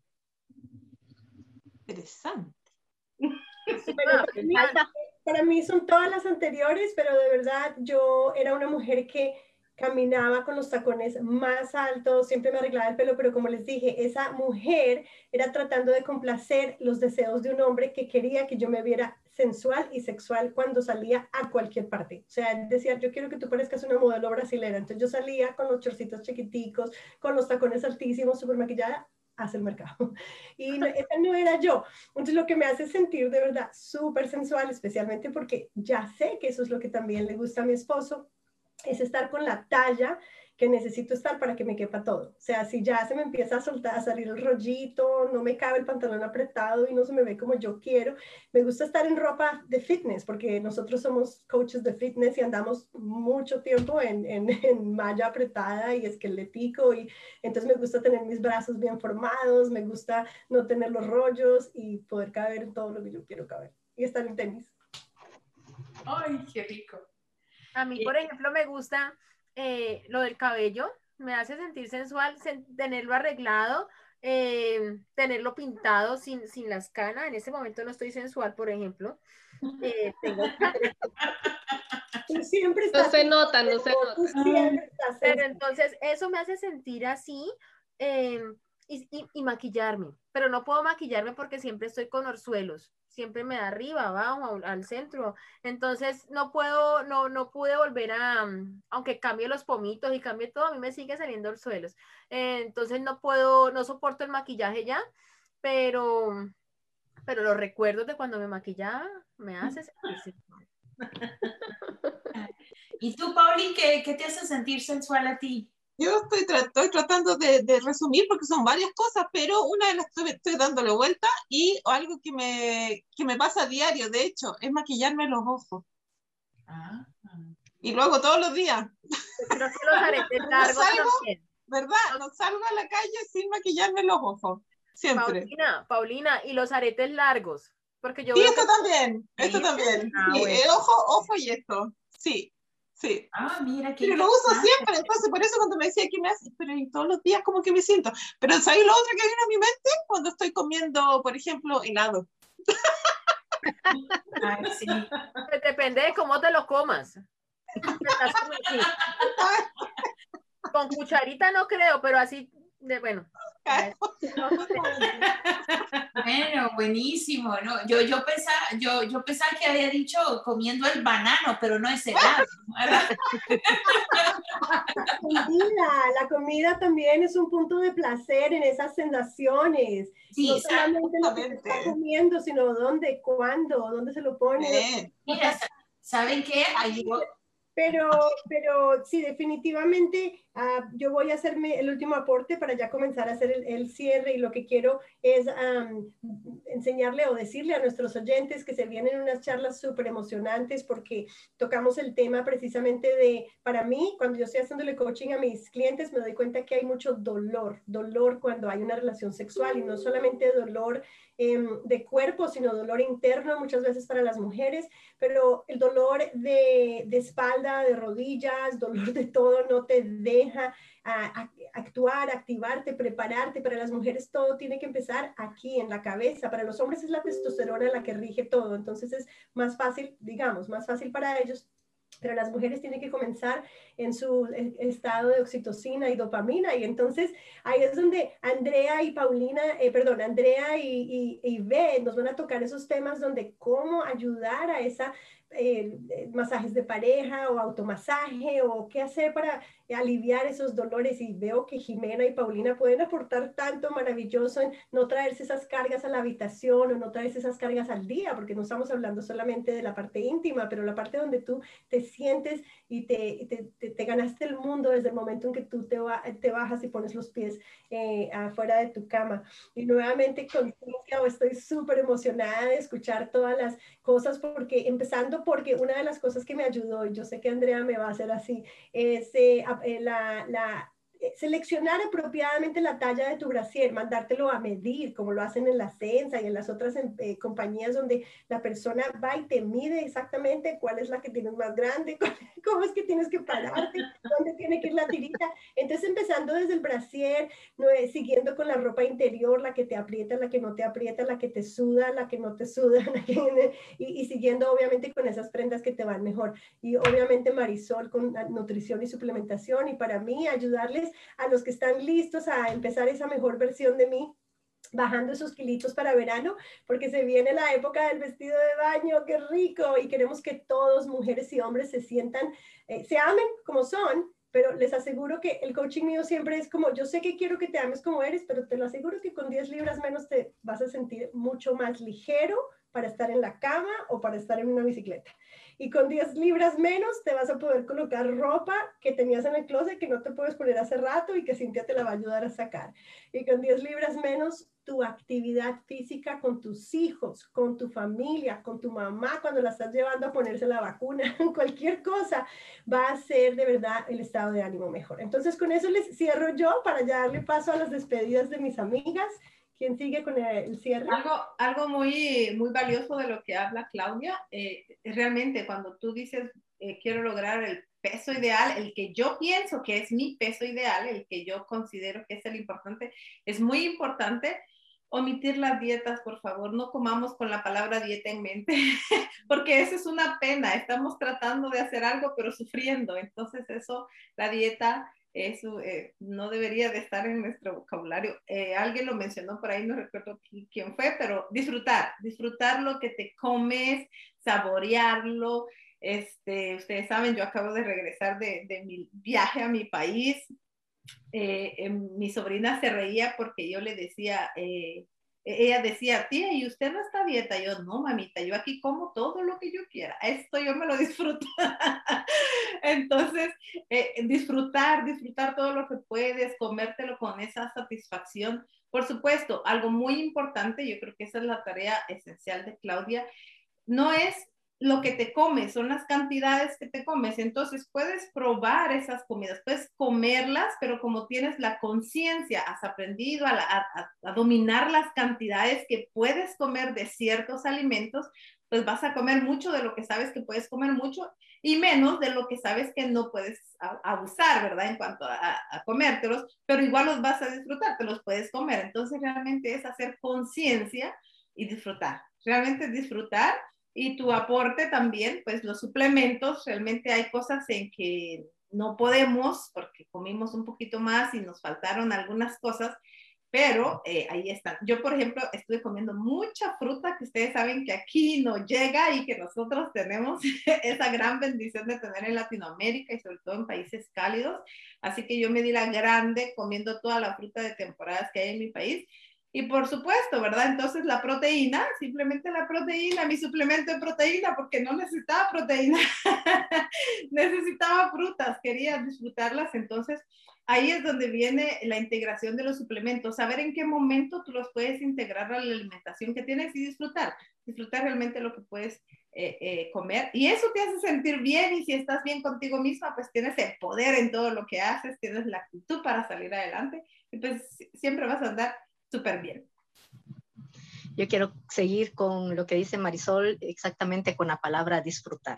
interesante. para, mí, son todas las anteriores, pero de verdad yo era una mujer que caminaba con los tacones más altos, siempre me arreglaba el pelo, pero como les dije, esa mujer era tratando de complacer los deseos de un hombre que quería que yo me viera sensual y sexual cuando salía a cualquier parte. O sea, decía, yo quiero que tú parezcas una modelo brasilera. Entonces yo salía con los chorcitos chiquiticos, con los tacones altísimos, súper maquillada, hace el mercado. Y esa no era yo. Entonces lo que me hace sentir de verdad súper sensual, especialmente porque ya sé que eso es lo que también le gusta a mi esposo, es estar con la talla que necesito estar para que me quepa todo. O sea, si ya se me empieza a soltar, a salir el rollito, no me cabe el pantalón apretado y no se me ve como yo quiero, me gusta estar en ropa de fitness, porque nosotros somos coaches de fitness y andamos mucho tiempo en, en, en malla apretada y esquelético, y entonces me gusta tener mis brazos bien formados, me gusta no tener los rollos y poder caber en todo lo que yo quiero caber y estar en tenis. Ay, qué rico. A mí, por ejemplo, me gusta eh, lo del cabello, me hace sentir sensual tenerlo arreglado, eh, tenerlo pintado sin, sin las canas. En ese momento no estoy sensual, por ejemplo. Eh, tengo... siempre no se nota, no se nota. Pero entonces eso me hace sentir así y, maquillarme, pero no puedo maquillarme porque siempre estoy con orzuelos siempre me da arriba, abajo, al centro. Entonces no puedo, no, no pude volver a, mm, aunque cambie los pomitos y cambie todo, a mí me sigue saliendo el suelo. Eh, entonces no puedo, no soporto el maquillaje ya, pero, pero los recuerdos de cuando me maquillaba me hace ¿Y tú, Pauli, qué, qué te hace sentir sensual a ti? Yo estoy, estoy tratando de, de, resumir porque son varias cosas, pero una de las que estoy, dándole vuelta y algo que me, que me pasa a diario, de hecho, es maquillarme los ojos. Ah. Y lo hago todos los días. Pero los aretes largos ¿Verdad? No salgo a la calle sin maquillarme los ojos. Siempre. Paulina, Paulina, y los aretes largos. Porque yo sí, esto también, esto también. Ah, ojo, ojo y esto. Sí, Sí. Ah, mira que. Pero lo uso siempre, entonces por eso cuando me decía que me hace, pero todos los días como que me siento. Pero ¿sabes lo otro que viene a mi mente? Cuando estoy comiendo, por ejemplo, helado. Ay, sí. Depende de cómo te lo comas. Con cucharita no creo, pero así, de, bueno. Bueno, buenísimo. No, yo, yo, pensaba, yo, yo pensaba que había dicho comiendo el banano, pero no es helado. la comida también es un punto de placer en esas sensaciones. Sí, no solamente lo que está comiendo, sino dónde, cuándo, dónde se lo pone. Mira, ¿saben qué? Pero, pero sí, definitivamente Ah, yo voy a hacerme el último aporte para ya comenzar a hacer el, cierre y lo que quiero es enseñarle o decirle a nuestros oyentes que se vienen unas charlas súper emocionantes porque tocamos el tema precisamente de, para mí, cuando yo estoy haciéndole coaching a mis clientes, me doy cuenta que hay mucho dolor, dolor cuando hay una relación sexual y no solamente dolor Em, de cuerpo, sino dolor interno muchas veces para las mujeres, pero el dolor de, de espalda, de rodillas, dolor de todo no te deja actuar, activarte, prepararte. Para las mujeres todo tiene que empezar aquí en la cabeza. Para los hombres es la testosterona la que rige todo. Entonces es más fácil, digamos, más fácil para ellos pero las mujeres tienen que comenzar en su estado de oxitocina y dopamina. Y entonces ahí es donde Andrea y Paulina, eh, perdón, Andrea y, y, y B nos van a tocar esos temas donde cómo ayudar a esa eh, eh, masajes de pareja o automasaje o qué hacer para aliviar esos dolores. Y veo que Jimena y Paulina pueden aportar tanto maravilloso en no traerse esas cargas a la habitación o no traerse esas cargas al día, porque no estamos hablando solamente de la parte íntima, pero la parte donde tú te sientes y te, te, te, ganaste el mundo desde el momento en que tú te, te bajas y pones los pies eh, afuera de tu cama. Y nuevamente con estoy súper emocionada de escuchar todas las cosas, porque empezando porque una de las cosas que me ayudó, y yo sé que Andrea me va a hacer así, es eh, eh, la, la seleccionar apropiadamente la talla de tu brasier, mandártelo a medir, como lo hacen en la Sensa y en las otras em, eh, compañías donde la persona va y te mide exactamente cuál es la que tienes más grande, cómo es que tienes que pararte, dónde tiene que ir la tirita. Entonces, empezando desde el brasier, no, siguiendo con la ropa interior, la que te aprieta, la que no te aprieta, la que te suda, la que no te suda, y, y siguiendo obviamente con esas prendas que te van mejor. Y obviamente Marisol con nutrición y suplementación, y para mí ayudarles a los que están listos a empezar esa mejor versión de mí bajando esos kilitos para verano, porque se viene la época del vestido de baño, qué rico, y queremos que todos, mujeres y hombres, se sientan, eh, se amen como son, pero les aseguro que el coaching mío siempre es como, yo sé que quiero que te ames como eres, pero te lo aseguro que con 10 libras menos te vas a sentir mucho más ligero para estar en la cama o para estar en una bicicleta y con 10 libras menos te vas a poder colocar ropa que tenías en el closet que no te puedes poner hace rato y que Cintia te la va a ayudar a sacar. Y con 10 libras menos tu actividad física con tus hijos, con tu familia, con tu mamá cuando la estás llevando a ponerse la vacuna, cualquier cosa va a ser de verdad el estado de ánimo mejor. Entonces con eso les cierro yo para ya darle paso a las despedidas de mis amigas. ¿Quién sigue con el cierre? Algo, algo muy, muy valioso de lo que habla Claudia, eh, realmente cuando tú dices, eh, quiero lograr el peso ideal, el que yo pienso que es mi peso ideal, el que yo considero que es el importante, es muy importante omitir las dietas, por favor, no comamos con la palabra dieta en mente, porque eso es una pena, estamos tratando de hacer algo, pero sufriendo, entonces eso, la dieta eso eh, no debería de estar en nuestro vocabulario. Eh, alguien lo mencionó por ahí, no recuerdo quién fue, pero disfrutar, disfrutar lo que te comes, saborearlo. Este, ustedes saben, yo acabo de regresar de, mi viaje a mi país. Eh, mi sobrina se reía porque yo le decía, ella decía, tía, ¿y usted no está a dieta? Yo, no, mamita, yo aquí como todo lo que yo quiera. Esto yo me lo disfruto. Entonces, eh, disfrutar, disfrutar todo lo que puedes, comértelo con esa satisfacción. Por supuesto, algo muy importante, yo creo que esa es la tarea esencial de Claudia, no es lo que te comes, son las cantidades que te comes. Entonces puedes probar esas comidas, puedes comerlas, pero como tienes la conciencia, has aprendido a, dominar las cantidades que puedes comer de ciertos alimentos, pues vas a comer mucho de lo que sabes que puedes comer mucho y menos de lo que sabes que no puedes abusar, ¿verdad? En cuanto a, a comértelos, pero igual los vas a disfrutar, te los puedes comer. Entonces realmente es hacer conciencia y disfrutar. Realmente disfrutar y tu aporte también, pues los suplementos, realmente hay cosas en que no podemos porque comimos un poquito más y nos faltaron algunas cosas, pero eh, ahí están. Yo, por ejemplo, estuve comiendo mucha fruta que ustedes saben que aquí no llega y que nosotros tenemos esa gran bendición de tener en Latinoamérica y sobre todo en países cálidos. Así que yo me di la grande comiendo toda la fruta de temporadas que hay en mi país Y por supuesto, ¿verdad? Entonces la proteína, simplemente la proteína, mi suplemento de proteína, porque no necesitaba proteína, necesitaba frutas, quería disfrutarlas. Entonces ahí es donde viene la integración de los suplementos, saber en qué momento tú los puedes integrar a la alimentación que tienes y disfrutar, disfrutar realmente lo que puedes eh, eh, comer. Y eso te hace sentir bien y si estás bien contigo misma, pues tienes el poder en todo lo que haces, tienes la actitud para salir adelante y pues siempre vas a andar súper bien. Yo quiero seguir con lo que dice Marisol, exactamente con la palabra disfrutar.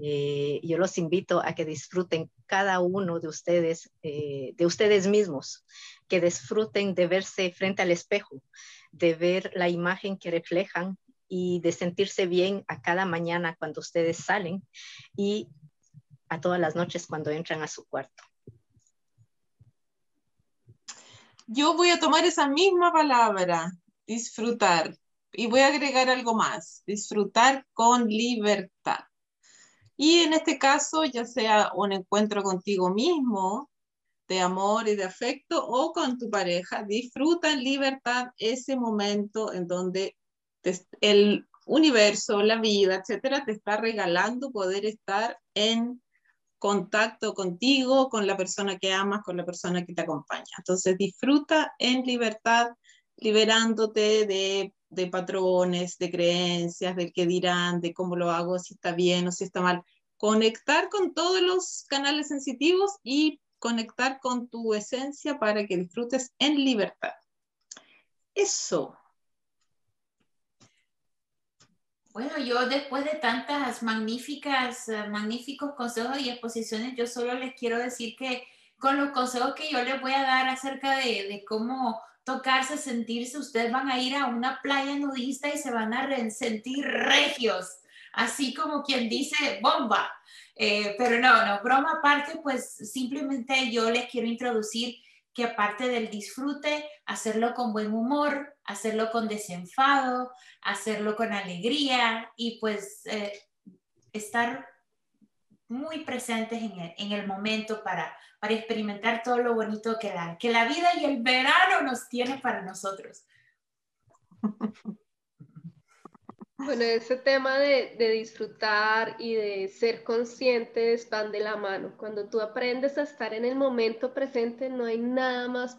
Eh, yo los invito a que disfruten cada uno de ustedes, eh, de ustedes mismos, que disfruten de verse frente al espejo, de ver la imagen que reflejan y de sentirse bien a cada mañana cuando ustedes salen y a todas las noches cuando entran a su cuarto. Yo voy a tomar esa misma palabra, disfrutar, y voy a agregar algo más, disfrutar con libertad. Y en este caso, ya sea un encuentro contigo mismo, de amor y de afecto, o con tu pareja, disfruta en libertad ese momento en donde el universo, la vida, etcétera, te está regalando poder estar en contacto contigo, con la persona que amas, con la persona que te acompaña. Entonces disfruta en libertad, liberándote de, patrones, de creencias, del que dirán, de cómo lo hago, si está bien o si está mal. Conectar con todos los canales sensitivos y conectar con tu esencia para que disfrutes en libertad. Eso. Bueno, yo después de tantas magníficas, eh, magníficos consejos y exposiciones, yo solo les quiero decir que con los consejos que yo les voy a dar acerca de, de cómo tocarse, sentirse, ustedes van a ir a una playa nudista y se van a sentir regios, así como quien dice bomba. Eh, pero no, no, broma aparte, pues simplemente yo les quiero introducir que aparte del disfrute, hacerlo con buen humor, hacerlo con desenfado, hacerlo con alegría y pues eh, estar muy presentes en el, momento para, para experimentar todo lo bonito que la, que la vida y el verano nos tiene para nosotros. Bueno, ese tema de, de, disfrutar y de ser conscientes van de la mano. Cuando tú aprendes a estar en el momento presente, no hay nada más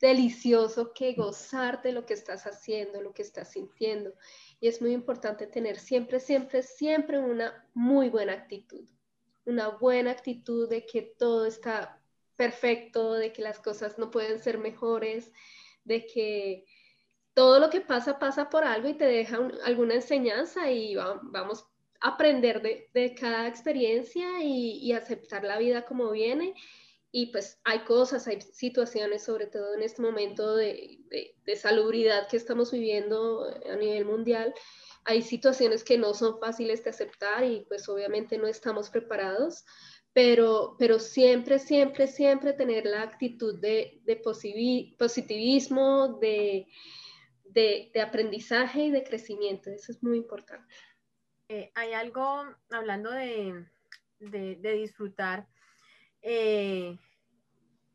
delicioso que gozar de lo que estás haciendo, lo que estás sintiendo. Y es muy importante tener siempre, siempre, siempre una muy buena actitud. Una buena actitud de que todo está perfecto, de que las cosas no pueden ser mejores, de que todo lo que pasa pasa por algo y te deja alguna enseñanza y vamos a aprender de, cada experiencia y, aceptar la vida como viene. Y pues hay cosas, hay situaciones, sobre todo en este momento de, de salubridad que estamos viviendo a nivel mundial, hay situaciones que no son fáciles de aceptar y pues obviamente no estamos preparados, pero, pero siempre, siempre, siempre tener la actitud de, de positivismo, de, de, aprendizaje y de crecimiento. Eso es muy importante. Eh, hay algo, hablando de, disfrutar, eh,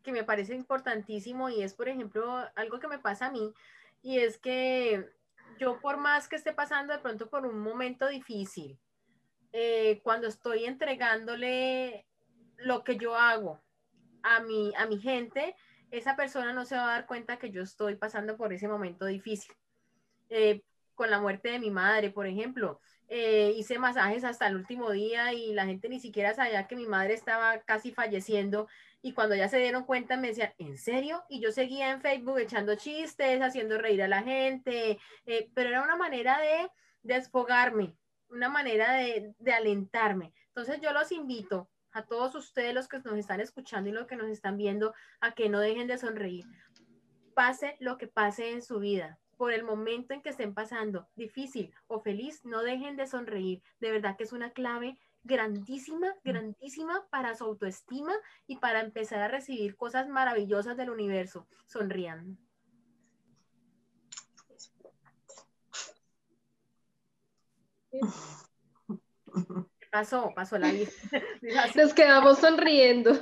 que me parece importantísimo y es, por ejemplo, algo que me pasa a mí, y es que yo por más que esté pasando de pronto por un momento difícil, eh, cuando estoy entregándole lo que yo hago a mi, a mi gente, esa persona no se va a dar cuenta que yo estoy pasando por ese momento difícil. Eh, con la muerte de mi madre, por ejemplo, eh, hice masajes hasta el último día y la gente ni siquiera sabía que mi madre estaba casi falleciendo y cuando ya se dieron cuenta me decían, ¿en serio? Y yo seguía en Facebook echando chistes, haciendo reír a la gente, eh, pero era una manera de desfogarme, una manera de, de alentarme. Entonces yo los invito a todos ustedes los que nos están escuchando y los que nos están viendo a que no dejen de sonreír. Pase lo que pase en su vida, por el momento en que estén pasando, difícil o feliz, no dejen de sonreír. De verdad que es una clave grandísima, grandísima para su autoestima y para empezar a recibir cosas maravillosas del universo. Sonrían. Pasó, pasó la vida. Nos quedamos sonriendo. Nos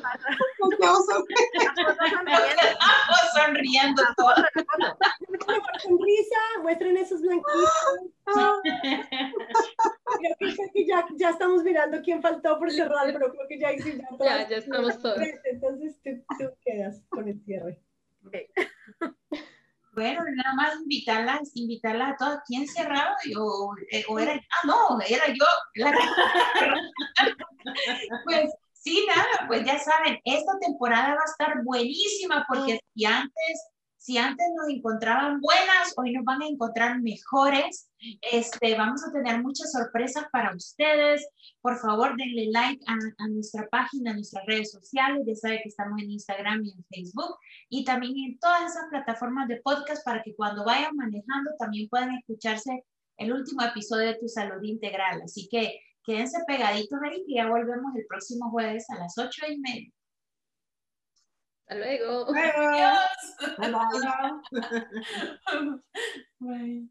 quedamos sonriendo. sonriendo. sonrisa, muestren esos blanquitos. creo que, ya, ya, estamos mirando quién faltó por cerrar, pero creo que ya hice ya, ya, ya estamos todos. Entonces tú, tú, quedas con el cierre. Bueno, nada más invitarlas, invitarlas a todas. ¿Quién cerraba? O, o era, ah, no, era yo. La pues sí, nada, pues ya saben, esta temporada va a estar buenísima porque si antes si antes nos encontraban buenas, hoy nos van a encontrar mejores. Este, vamos a tener muchas sorpresas para ustedes. Por favor, denle like a, nuestra página, a nuestras redes sociales. Ya saben que estamos en Instagram y en Facebook. Y también en todas esas plataformas de podcast para que cuando vayan manejando también puedan escucharse el último episodio de Tu Salud Integral. Así que quédense pegaditos, Eric, y ya volvemos el próximo jueves a las ocho y media. Hasta luego. Adiós. Bye.